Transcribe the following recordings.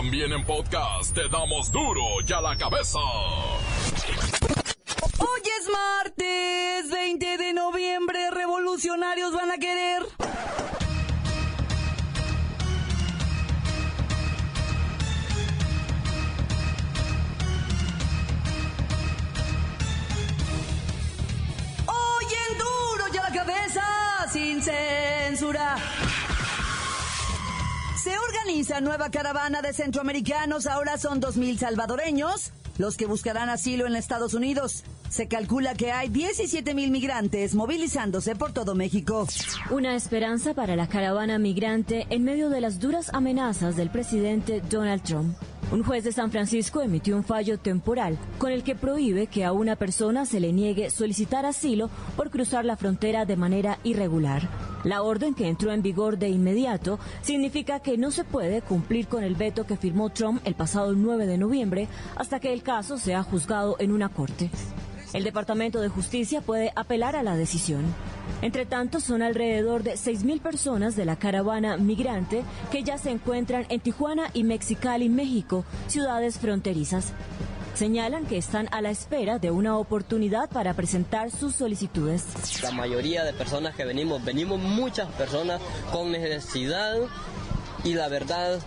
También en podcast te damos duro y a la cabeza. Hoy es martes 20 de noviembre, revolucionarios van a querer. Organiza nueva caravana de centroamericanos, ahora son 2.000 salvadoreños los que buscarán asilo en Estados Unidos. Se calcula que hay 17.000 migrantes movilizándose por todo México. Una esperanza para la caravana migrante en medio de las duras amenazas del presidente Donald Trump. Un juez de San Francisco emitió un fallo temporal con el que prohíbe que a una persona se le niegue solicitar asilo por cruzar la frontera de manera irregular. La orden que entró en vigor de inmediato significa que no se puede cumplir con el veto que firmó Trump el pasado 9 de noviembre hasta que el caso sea juzgado en una corte. El Departamento de Justicia puede apelar a la decisión. Entre tanto, son alrededor de 6.000 personas de la caravana migrante que ya se encuentran en Tijuana y Mexicali, México, ciudades fronterizas. Señalan que están a la espera de una oportunidad para presentar sus solicitudes. La mayoría de personas que venimos, venimos muchas personas con necesidad y la verdad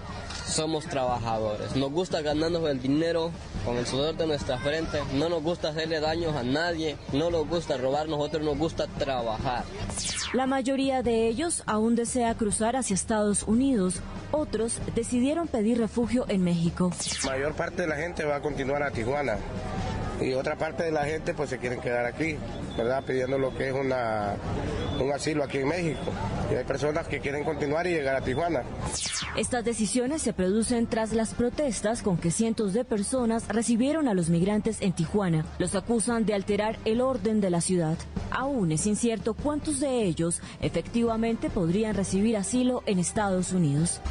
somos trabajadores. Nos gusta ganarnos el dinero con el sudor de nuestra frente. No nos gusta hacerle daños a nadie. No nos gusta robar. Nosotros nos gusta trabajar. La mayoría de ellos aún desea cruzar hacia Estados Unidos. Otros decidieron pedir refugio en México. La mayor parte de la gente va a continuar a Tijuana y otra parte de la gente pues se quieren quedar aquí, ¿verdad? Pidiendo lo que es una, un asilo aquí en México. Y hay personas que quieren continuar y llegar a Tijuana. Estas decisiones se producen tras las protestas con que cientos de personas recibieron a los migrantes en Tijuana. Los acusan de alterar el orden de la ciudad. Aún es incierto cuántos de ellos efectivamente podrían recibir asilo en Estados Unidos.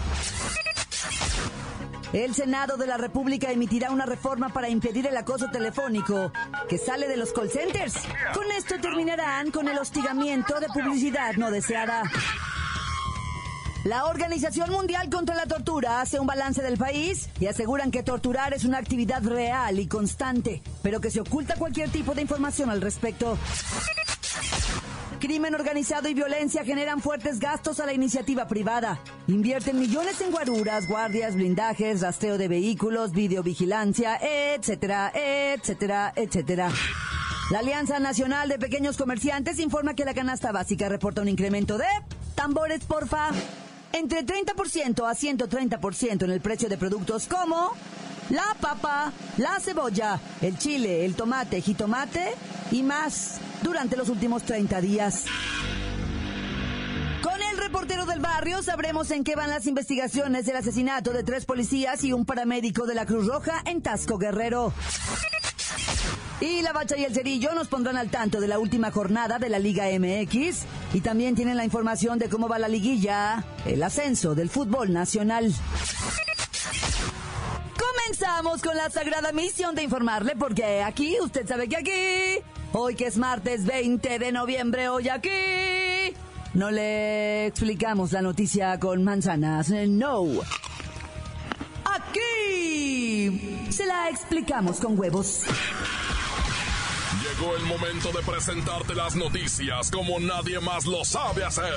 El Senado de la República emitirá una reforma para impedir el acoso telefónico que sale de los call centers. Con esto terminarán con el hostigamiento de publicidad no deseada. La Organización Mundial contra la Tortura hace un balance del país y aseguran que torturar es una actividad real y constante, pero que se oculta cualquier tipo de información al respecto. Crimen organizado y violencia generan fuertes gastos a la iniciativa privada. Invierten millones en guaruras, guardias, blindajes, rastreo de vehículos, videovigilancia, etcétera, etcétera, etcétera. La Alianza Nacional de Pequeños Comerciantes informa que la canasta básica reporta un incremento de tambores, porfa, entre 30% a 130% en el precio de productos como la papa, la cebolla, el chile, el tomate, jitomate y más durante los últimos 30 días. Con el reportero del barrio sabremos en qué van las investigaciones del asesinato de tres policías y un paramédico de la Cruz Roja en Tasco Guerrero. Y la Bacha y el Cerillo nos pondrán al tanto de la última jornada de la Liga MX y también tienen la información de cómo va la liguilla, el ascenso del fútbol nacional. Comenzamos con la sagrada misión de informarle porque aquí, usted sabe que aquí, hoy que es martes 20 de noviembre, hoy aquí, no le explicamos la noticia con manzanas, no. Aquí se la explicamos con huevos. Llegó el momento de presentarte las noticias como nadie más lo sabe hacer.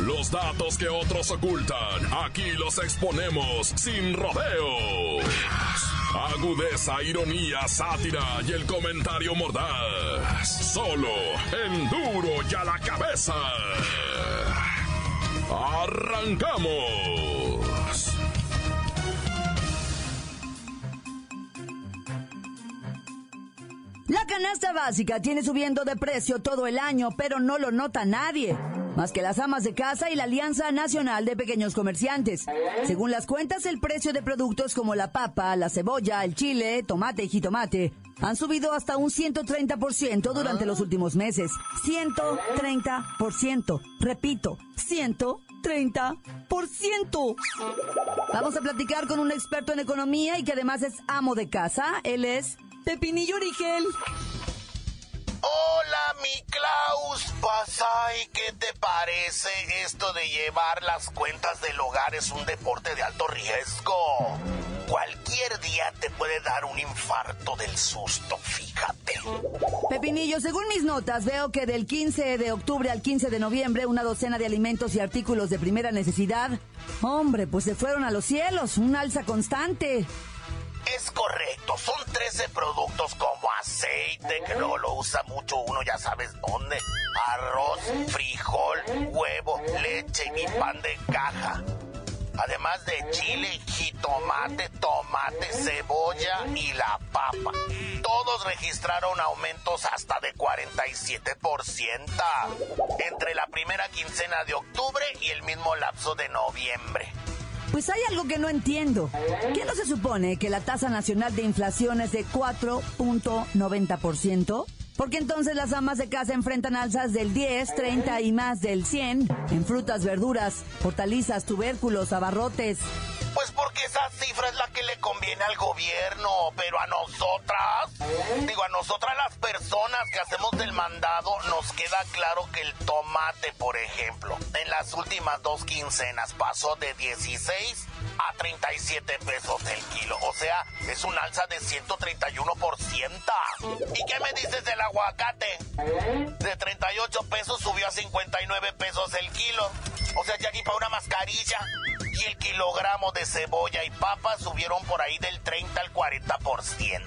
Los datos que otros ocultan, aquí los exponemos sin rodeos. Agudeza, ironía, sátira y el comentario mordaz. Solo en duro y a la cabeza. ¡Arrancamos! La canasta básica tiene subiendo de precio todo el año, pero no lo nota nadie. Más que las amas de casa y la Alianza Nacional de Pequeños Comerciantes. Según las cuentas, el precio de productos como la papa, la cebolla, el chile, tomate y jitomate han subido hasta un 130% durante los últimos meses. 130%. Repito, 130%. Vamos a platicar con un experto en economía y que además es amo de casa. Él es Pepinillo Origel. Hola, mi Klaus. Pasa, ¿y qué te parece esto de llevar las cuentas del hogar es un deporte de alto riesgo? Cualquier día te puede dar un infarto del susto, fíjate. Pepinillo, según mis notas, veo que del 15 de octubre al 15 de noviembre una docena de alimentos y artículos de primera necesidad, hombre, pues se fueron a los cielos, un alza constante. Es correcto, son 13 productos como aceite, que luego usa mucho uno, ya sabes dónde. Arroz, frijol, huevo, leche y pan de caja. Además de chile, jitomate, tomate, cebolla y la papa. Todos registraron aumentos hasta de 47% entre la primera quincena de octubre y el mismo lapso de noviembre. Pues hay algo que no entiendo. ¿Qué no se supone que la tasa nacional de inflación es de 4.90%? Porque entonces las amas de casa enfrentan alzas del 10, 30 y más del 100 en frutas, verduras, hortalizas, tubérculos, abarrotes. Pues porque esa cifra es la que le conviene al gobierno, pero a nosotras, digo, a nosotras las personas que hacemos del mandado, nos queda claro que el tomate, por ejemplo, en las últimas dos quincenas pasó de 16 a 37 pesos el kilo. O sea, es un alza de 131%. ¿Y qué me dices del aguacate? De 38 pesos subió a 59 pesos el kilo. O sea, ya aquí para una mascarilla. Y el kilogramo de cebolla y papa subieron por ahí del 30 al 40%.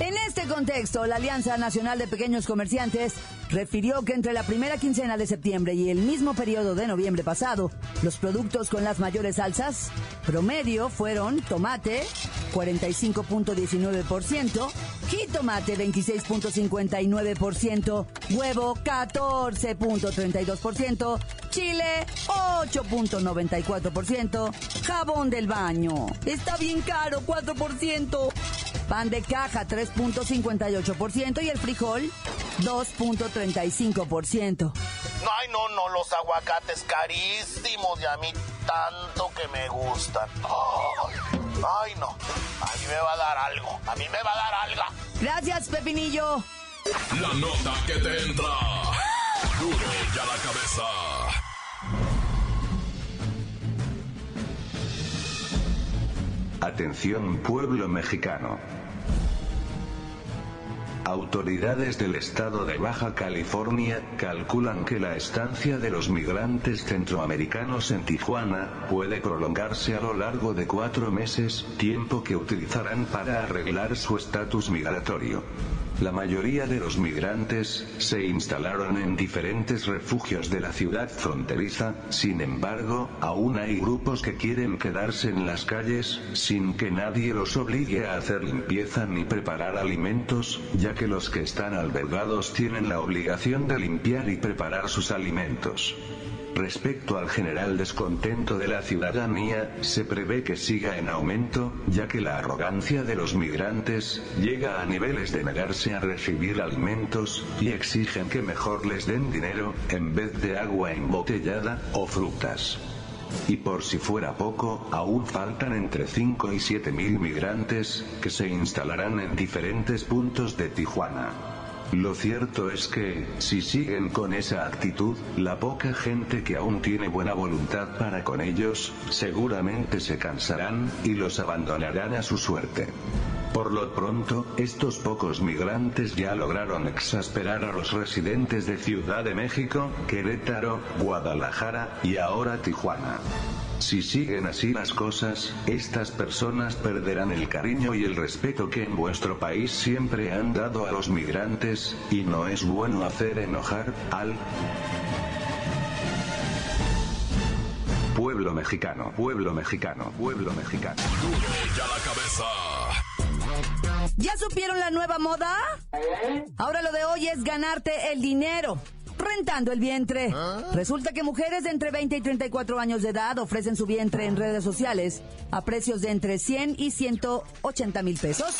En este contexto, la Alianza Nacional de Pequeños Comerciantes refirió que entre la primera quincena de septiembre y el mismo periodo de noviembre pasado, los productos con las mayores alzas promedio fueron tomate 45.19%, jitomate 26.59%, huevo 14.32%, chile 8.94%, jabón del baño está bien caro 4%. Pan de caja 3.58% y el frijol 2.35%. Ay, no, no, los aguacates carísimos y a mí tanto que me gustan. Ay, no, a mí me va a dar algo, a mí me va a dar algo. Gracias, Pepinillo. La nota que te entra. Duro ya la cabeza. Atención pueblo mexicano. Autoridades del estado de Baja California calculan que la estancia de los migrantes centroamericanos en Tijuana puede prolongarse a lo largo de cuatro meses, tiempo que utilizarán para arreglar su estatus migratorio. La mayoría de los migrantes se instalaron en diferentes refugios de la ciudad fronteriza, sin embargo, aún hay grupos que quieren quedarse en las calles, sin que nadie los obligue a hacer limpieza ni preparar alimentos, ya que los que están albergados tienen la obligación de limpiar y preparar sus alimentos. Respecto al general descontento de la ciudadanía, se prevé que siga en aumento, ya que la arrogancia de los migrantes llega a niveles de negarse a recibir alimentos, y exigen que mejor les den dinero, en vez de agua embotellada, o frutas. Y por si fuera poco, aún faltan entre 5 y 7 mil migrantes, que se instalarán en diferentes puntos de Tijuana. Lo cierto es que, si siguen con esa actitud, la poca gente que aún tiene buena voluntad para con ellos, seguramente se cansarán, y los abandonarán a su suerte. Por lo pronto, estos pocos migrantes ya lograron exasperar a los residentes de Ciudad de México, Querétaro, Guadalajara, y ahora Tijuana. Si siguen así las cosas, estas personas perderán el cariño y el respeto que en vuestro país siempre han dado a los migrantes, y no es bueno hacer enojar al pueblo mexicano, pueblo mexicano, pueblo mexicano. La cabeza. ¿Ya supieron la nueva moda? Ahora lo de hoy es ganarte el dinero rentando el vientre. Resulta que mujeres de entre 20 y 34 años de edad ofrecen su vientre en redes sociales a precios de entre 100 y 180 mil pesos.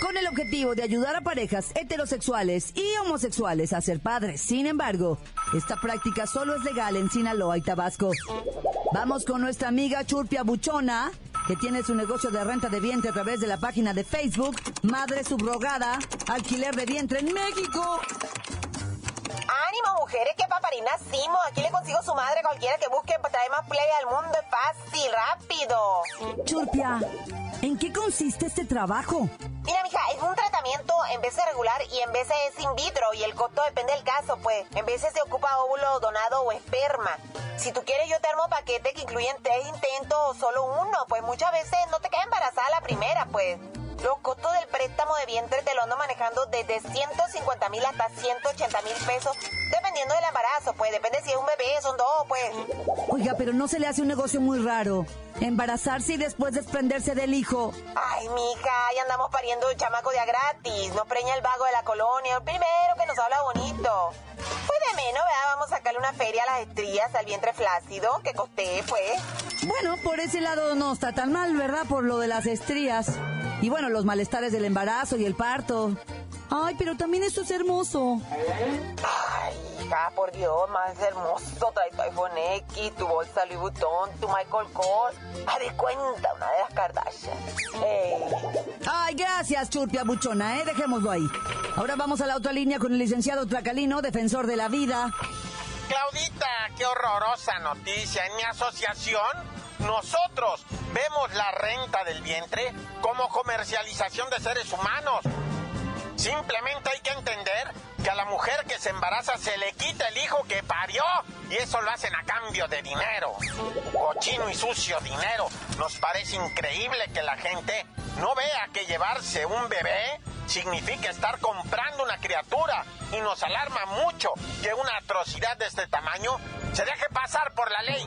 Con el objetivo de ayudar a parejas heterosexuales y homosexuales a ser padres. Sin embargo, esta práctica solo es legal en Sinaloa y Tabasco. Vamos con nuestra amiga Churpia Buchona, que tiene su negocio de renta de vientre a través de la página de Facebook Madre Subrogada, Alquiler de Vientre en México. Ánimo, mujeres, nacimos. Aquí le consigo su madre cualquiera que busque para traer más play al mundo. Es fácil, rápido. Churpia, ¿en qué consiste este trabajo? Mira, mija, es un tratamiento en vez de regular y en vez es in vitro y el costo depende del caso, pues. En veces se ocupa óvulo donado o esperma. Si tú quieres, yo te armo paquete que incluyen tres intentos o solo uno, pues muchas veces no te queda embarazada la primera, pues. Los costos del préstamo de vientre te lo ando manejando desde 150 mil hasta 180 mil pesos, dependiendo del embarazo, pues depende si es un bebé, son dos, pues. Oiga, pero no se le hace un negocio muy raro. Embarazarse y después desprenderse del hijo. Ay, mija, ya andamos pariendo el chamaco de a gratis. No preña el vago de la colonia, el primero que nos habla bonito. Pues de menos, ¿verdad? Vamos a sacarle una feria a las estrías, al vientre flácido, que costé, pues. Bueno, por ese lado no está tan mal, ¿verdad? Por lo de las estrías. Y bueno, los malestares del embarazo y el parto. Ay, pero también esto es hermoso. Ay, hija, por Dios, más hermoso. Trae tu iPhone X, tu bolsa Louis Vuitton, tu Michael Kors. Haz de cuenta, una de las Kardashian. Ey. Ay, gracias, Churpia Buchona, ¿eh? Dejémoslo ahí. Ahora vamos a la otra línea con el licenciado Tracalino, defensor de la vida. Claudita, qué horrorosa noticia. En mi asociación, nosotros vemos la renta del vientre como comercialización de seres humanos. Simplemente hay que entender que a la mujer que se embaraza se le quita el hijo que parió y eso lo hacen a cambio de dinero. Cochino y sucio dinero. Nos parece increíble que la gente no vea que llevarse un bebé significa estar comprando una criatura y nos alarma mucho que una atrocidad de este tamaño se deje pasar por la ley.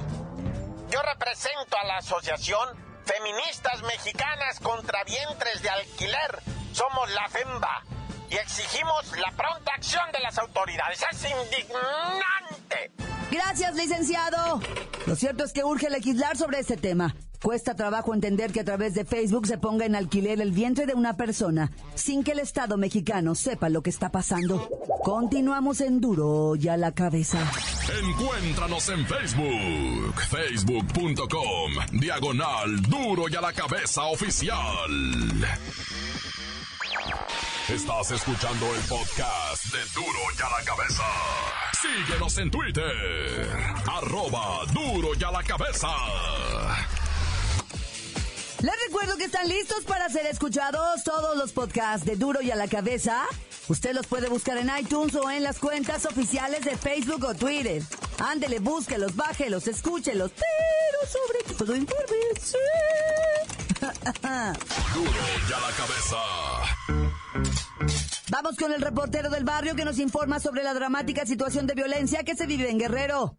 Yo represento a la asociación Feministas Mexicanas contra Vientres de Alquiler. Somos la FEMBA y exigimos la pronta acción de las autoridades. Es indignante. Gracias, licenciado. Lo cierto es que urge legislar sobre este tema. Cuesta trabajo entender que a través de Facebook se ponga en alquiler el vientre de una persona sin que el Estado mexicano sepa lo que está pasando. Continuamos en duro y a la cabeza. Encuéntranos en Facebook, facebook.com, diagonal duro y a la cabeza oficial. Estás escuchando el podcast de duro y a la cabeza. Síguenos en Twitter, arroba duro y a la cabeza. Les recuerdo que están listos para ser escuchados todos los podcasts de Duro y a la Cabeza. Usted los puede buscar en iTunes o en las cuentas oficiales de Facebook o Twitter. Ándele, búsquelos, bájelos, escúchelos, pero sobre todo infórmese. Duro y a la cabeza. Vamos con el reportero del barrio que nos informa sobre la dramática situación de violencia que se vive en Guerrero.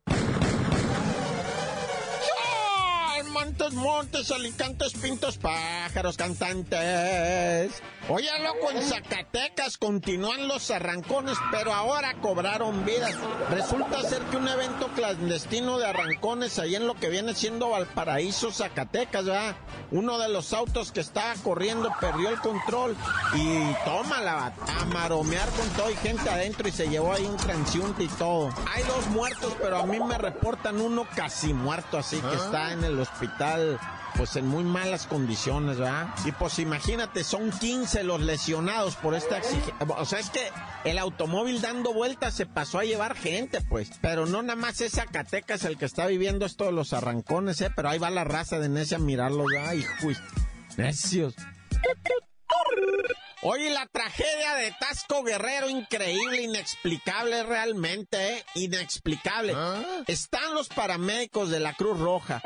Montes, alicantes, pintos, pájaros, cantantes. Oye, loco, en Zacatecas continúan los arrancones, pero ahora cobraron vidas. Resulta ser que un evento clandestino de arrancones ahí en lo que viene siendo Valparaíso, Zacatecas, ¿verdad? Uno de los autos que estaba corriendo perdió el control y toma la a maromear con todo y gente adentro y se llevó ahí un transiunte y todo. Hay dos muertos, pero a mí me reportan uno casi muerto, así que está en el hospital pues en muy malas condiciones, ¿verdad? Y pues imagínate, son 15 los lesionados por esta exigencia. O sea, es que el automóvil dando vueltas se pasó a llevar gente, pues. Pero no nada más es Zacatecas el que está viviendo esto de los arrancones, ¿eh? Pero ahí va la raza de necia a mirarlos, ¿verdad? Hijo, necios. Oye, la tragedia de Tasco Guerrero, increíble, inexplicable realmente, ¿eh? Inexplicable. Están los paramédicos de la Cruz Roja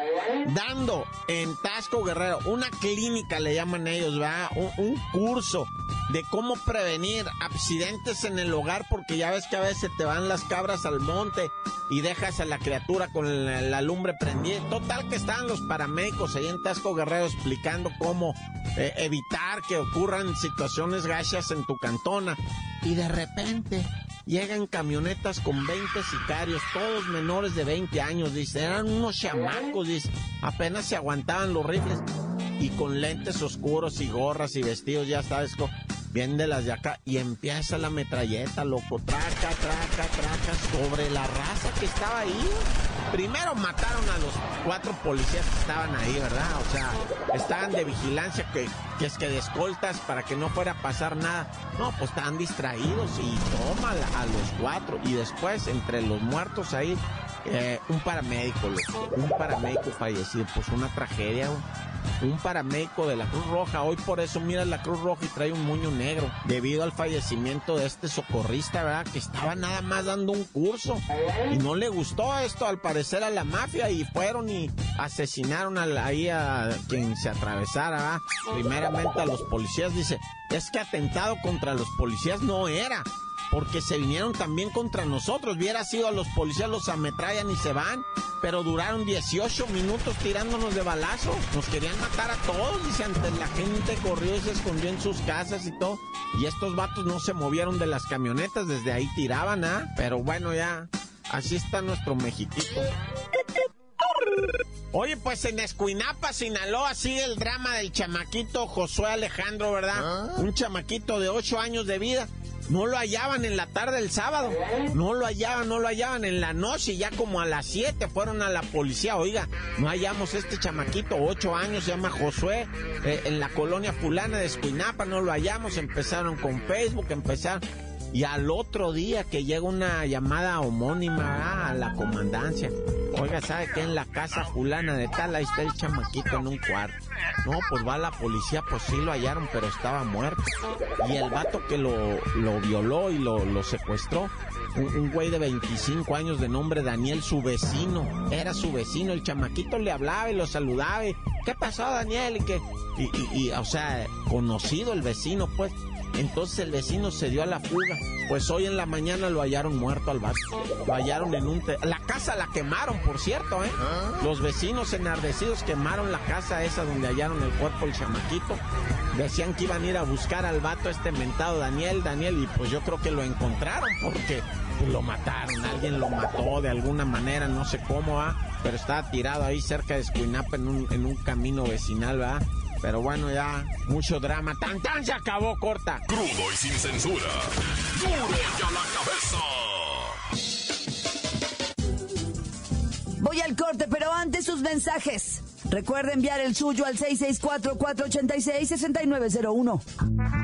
dando en Tasco Guerrero una clínica, le llaman ellos, ¿verdad? Un, un curso de cómo prevenir accidentes en el hogar, porque ya ves que a veces te van las cabras al monte y dejas a la criatura con la, lumbre prendida. Total que estaban los paramédicos ahí en Tasco Guerrero explicando cómo eh, evitar que ocurran situaciones gachas en tu cantona. Y de repente llegan camionetas con 20 sicarios, todos menores de 20 años, dice. Eran unos chamacos, dice. Apenas se aguantaban los rifles. Y con lentes oscuros y gorras y vestidos, ya sabes, bien de las de acá. Y empieza la metralleta, loco. Traca, traca, traca, sobre la raza que estaba ahí. Primero mataron a los cuatro policías que estaban ahí, ¿verdad? O sea, estaban de vigilancia, que, que es que de escoltas para que no fuera a pasar nada. No, pues estaban distraídos y toma a los cuatro. Y después, entre los muertos ahí, eh, un paramédico, un paramédico fallecido, pues una tragedia un paramédico de la Cruz Roja. Hoy por eso mira la Cruz Roja y trae un moño negro debido al fallecimiento de este socorrista, ¿verdad? Que estaba nada más dando un curso y no le gustó esto al parecer a la mafia y fueron y asesinaron ahí a quien se atravesara, ¿verdad? Primeramente a los policías, dice, es que atentado contra los policías no era porque se vinieron también contra nosotros. Hubiera sido a los policías los ametrallan y se van, pero duraron 18 minutos tirándonos de balazos. Nos querían matar a todos, dice, antes la gente corrió y se escondió en sus casas y todo. Y estos vatos no se movieron de las camionetas, desde ahí tiraban, ¿ah? Pero bueno, ya, así está nuestro Mexiquito. Oye, pues en Escuinapa, Sinaloa, sigue el drama del chamaquito Josué Alejandro, ¿verdad? ¿Ah? Un chamaquito de 8 años de vida no lo hallaban en la tarde del sábado. No lo hallaban, no lo hallaban en la noche. Ya como a las 7 fueron a la policía. Oiga, no hallamos este chamaquito, 8 años, se llama Josué, eh, en la colonia fulana de Escuinapa. No lo hallamos. Empezaron con Facebook, empezaron. Y al otro día que llega una llamada homónima a la comandancia. Oiga, ¿sabe que en la casa fulana de tal, ahí está el chamaquito en un cuarto? No, pues va la policía, pues sí lo hallaron, pero estaba muerto. Y el vato que lo, lo violó y lo, lo secuestró, un, güey de 25 años de nombre Daniel, su vecino, era su vecino, el chamaquito le hablaba y lo saludaba. ¿Qué pasó, Daniel? Y que, y, y, o sea, conocido el vecino, pues. Entonces el vecino se dio a la fuga. Pues hoy en la mañana lo hallaron muerto al vato. Lo hallaron en un... La casa la quemaron, por cierto, ¿eh? Los vecinos enardecidos quemaron la casa esa donde hallaron el cuerpo del chamaquito. Decían que iban a ir a buscar al vato este mentado Daniel, Daniel, y pues yo creo que lo encontraron porque lo mataron. Alguien lo mató de alguna manera, no sé cómo, ¿ah? Pero estaba tirado ahí cerca de Escuinapa en un, en un camino vecinal, ¿verdad? Pero bueno, ya, mucho drama. ¡Tan, tan! Se acabó corta. Crudo y sin censura. ¡Duro ya la cabeza! Voy al corte, pero antes sus mensajes. Recuerda enviar el suyo al 664-486-6901.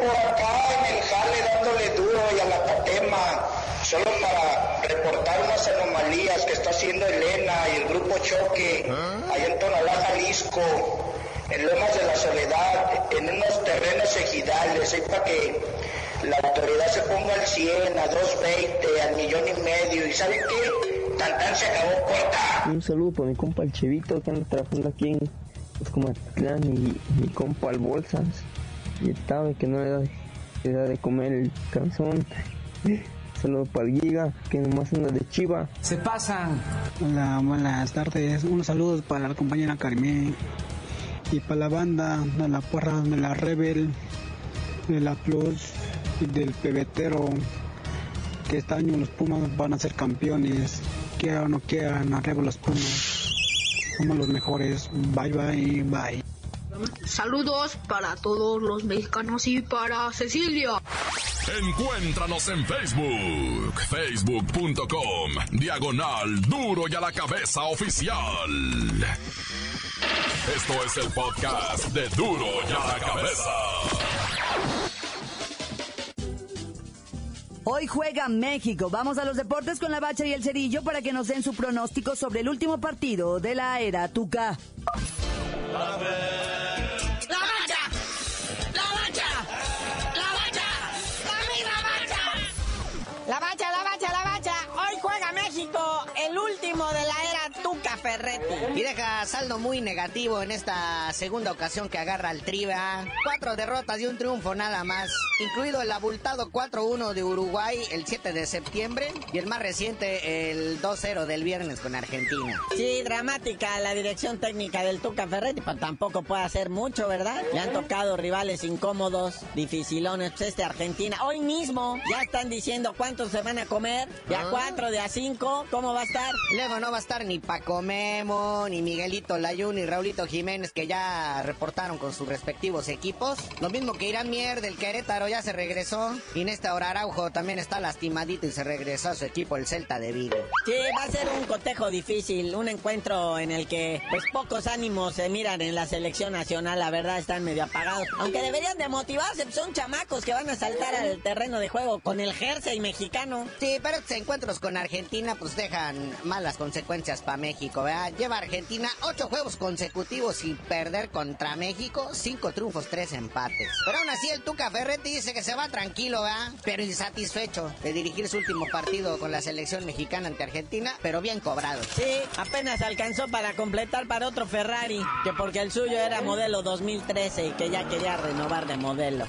Por acá en el jale dándole duro y a la patema, solo para reportar unas anomalías que está haciendo Elena y el grupo Choque ¿Ah? allá en Tonalá, Jalisco, en Lomas de la Soledad, en unos terrenos ejidales, ahí para que la autoridad se ponga al 100, a 220, al millón y medio, y ¿sabe qué? Tan tan se acabó corta. Un saludo para mi compa el Chevito que anda trabajando aquí en Escomatlán y mi compa el Bolsas y estaba que no era, era de comer el calzón. Saludos para el Giga, que nomás anda de chiva. Se pasan. Hola, buenas tardes. Unos saludos para la compañera Carmen y para la banda de la porra de la Rebel, de la Plus y del pebetero. Que este año los Pumas van a ser campeones. Quieran o no quieran, arriba los Pumas. Somos los mejores. Bye, bye, bye. Saludos para todos los mexicanos y para Cecilia. Encuéntranos en Facebook, facebook.com, diagonal duro y a la cabeza oficial. Esto es el podcast de duro y a la cabeza. Hoy juega México. Vamos a los deportes con la bacha y el cerillo para que nos den su pronóstico sobre el último partido de la era Tuca. La Ferretti. Y deja saldo muy negativo en esta segunda ocasión que agarra al Triba. Cuatro derrotas y un triunfo nada más, incluido el abultado 4-1 de Uruguay el 7 de septiembre y el más reciente el 2-0 del viernes con Argentina. Sí, dramática la dirección técnica del Tuca Ferretti, pero tampoco puede hacer mucho, ¿verdad? Le han tocado rivales incómodos, dificilones, pues este Argentina. Hoy mismo ya están diciendo cuántos se van a comer, de a 4, de a 5, ¿cómo va a estar? Luego no va a estar ni Paco Memo, ni Miguelito Layún, ni Raulito Jiménez, que ya reportaron con sus respectivos equipos. Lo mismo que Irán Mier del Querétaro ya se regresó. Y Néstor Araujo también está lastimadito y se regresó a su equipo, el Celta de Vigo. Sí, va a ser un cotejo difícil, un encuentro en el que pues pocos ánimos se miran en la selección nacional, la verdad están medio apagados. Aunque deberían de motivarse, pues, son chamacos que van a saltar al terreno de juego con el jersey mexicano. Sí, pero estos encuentros con Argentina pues dejan malas consecuencias para México, ¿verdad? Lleva Argentina ocho juegos consecutivos sin perder contra México, cinco triunfos, tres empates. Pero aún así el Tuca Ferretti dice que se va tranquilo, ¿verdad? Pero insatisfecho de dirigir su último partido con la selección mexicana ante Argentina, pero bien cobrado. Sí, apenas alcanzó para completar para otro Ferrari, que porque el suyo era modelo 2013 y que ya quería renovar de modelo.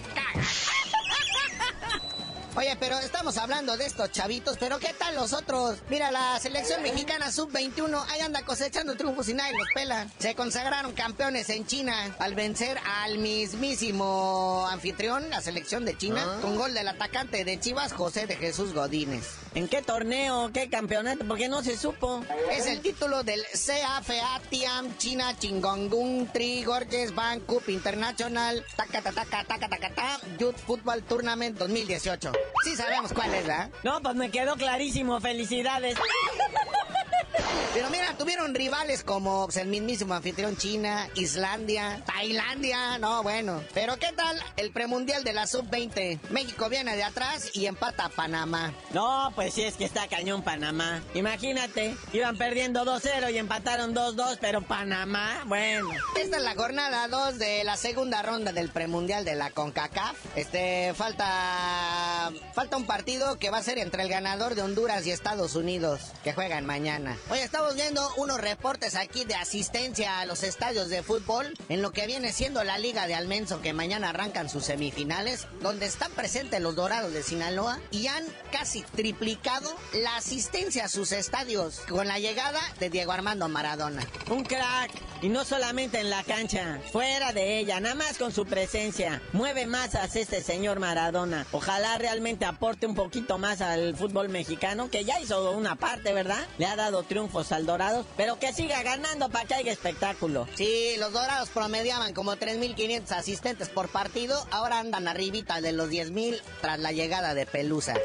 Oye, pero estamos hablando de estos chavitos, pero ¿qué tal los otros? Mira, la selección mexicana sub-21 ahí anda cosechando triunfos y nadie los pela. Se consagraron campeones en China al vencer al mismísimo anfitrión, la selección de China, Ah. con gol del atacante de Chivas, José de Jesús Godínez. ¿En qué torneo, qué campeonato? Porque no se supo. Es el título del CAFA Tiam China Chingongung Tri Gorges Bank Cup International Taca Taca Taca Taca Taca Ta Youth Football Tournament 2018. Sí sabemos cuál es, ¿verdad? No, pues me quedó clarísimo. Felicidades. Pero mira, tuvieron rivales como pues, el mismísimo anfitrión China, Islandia, Tailandia, no, bueno. Pero ¿qué tal el premundial de la sub-20? México viene de atrás y empata a Panamá. No, pues sí es que está cañón Panamá. Imagínate, iban perdiendo 2-0 y empataron 2-2, pero Panamá, bueno. Esta es la jornada 2 de la segunda ronda del premundial de la CONCACAF. Este, falta falta un partido que va a ser entre el ganador de Honduras y Estados Unidos, que juegan mañana. Oye, estamos viendo unos reportes aquí de asistencia a los estadios de fútbol en lo que viene siendo la Liga de Almenso, que mañana arrancan sus semifinales, donde están presentes los Dorados de Sinaloa y han casi triplicado la asistencia a sus estadios con la llegada de Diego Armando Maradona. Un crack. Y no solamente en la cancha, fuera de ella, nada más con su presencia. Mueve masas este señor Maradona. Ojalá realmente aporte un poquito más al fútbol mexicano, que ya hizo una parte, ¿verdad? Le ha dado triunfos al Dorados, pero que siga ganando para que haya espectáculo. Sí, los Dorados promediaban como 3.500 asistentes por partido, ahora andan arribita de los 10.000 tras la llegada de Pelusa.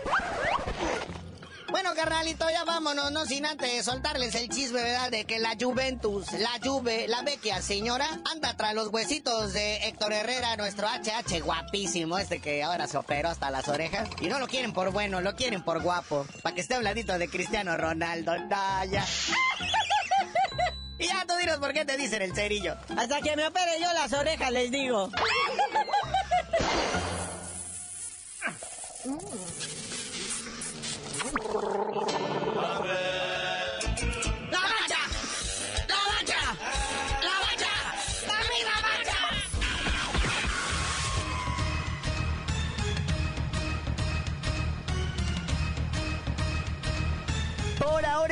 Bueno, carnalito, ya vámonos, no sin antes soltarles el chisme, ¿verdad? De que la Juventus, la Juve, la vecchia señora, anda tras los huesitos de Héctor Herrera, nuestro HH guapísimo, este que ahora se operó hasta las orejas. Y no lo quieren por bueno, lo quieren por guapo. Para que esté a un ladito de Cristiano Ronaldo. No, ya. Y ya tú dinos por qué te dicen el cerillo. Hasta que me opere yo las orejas, les digo.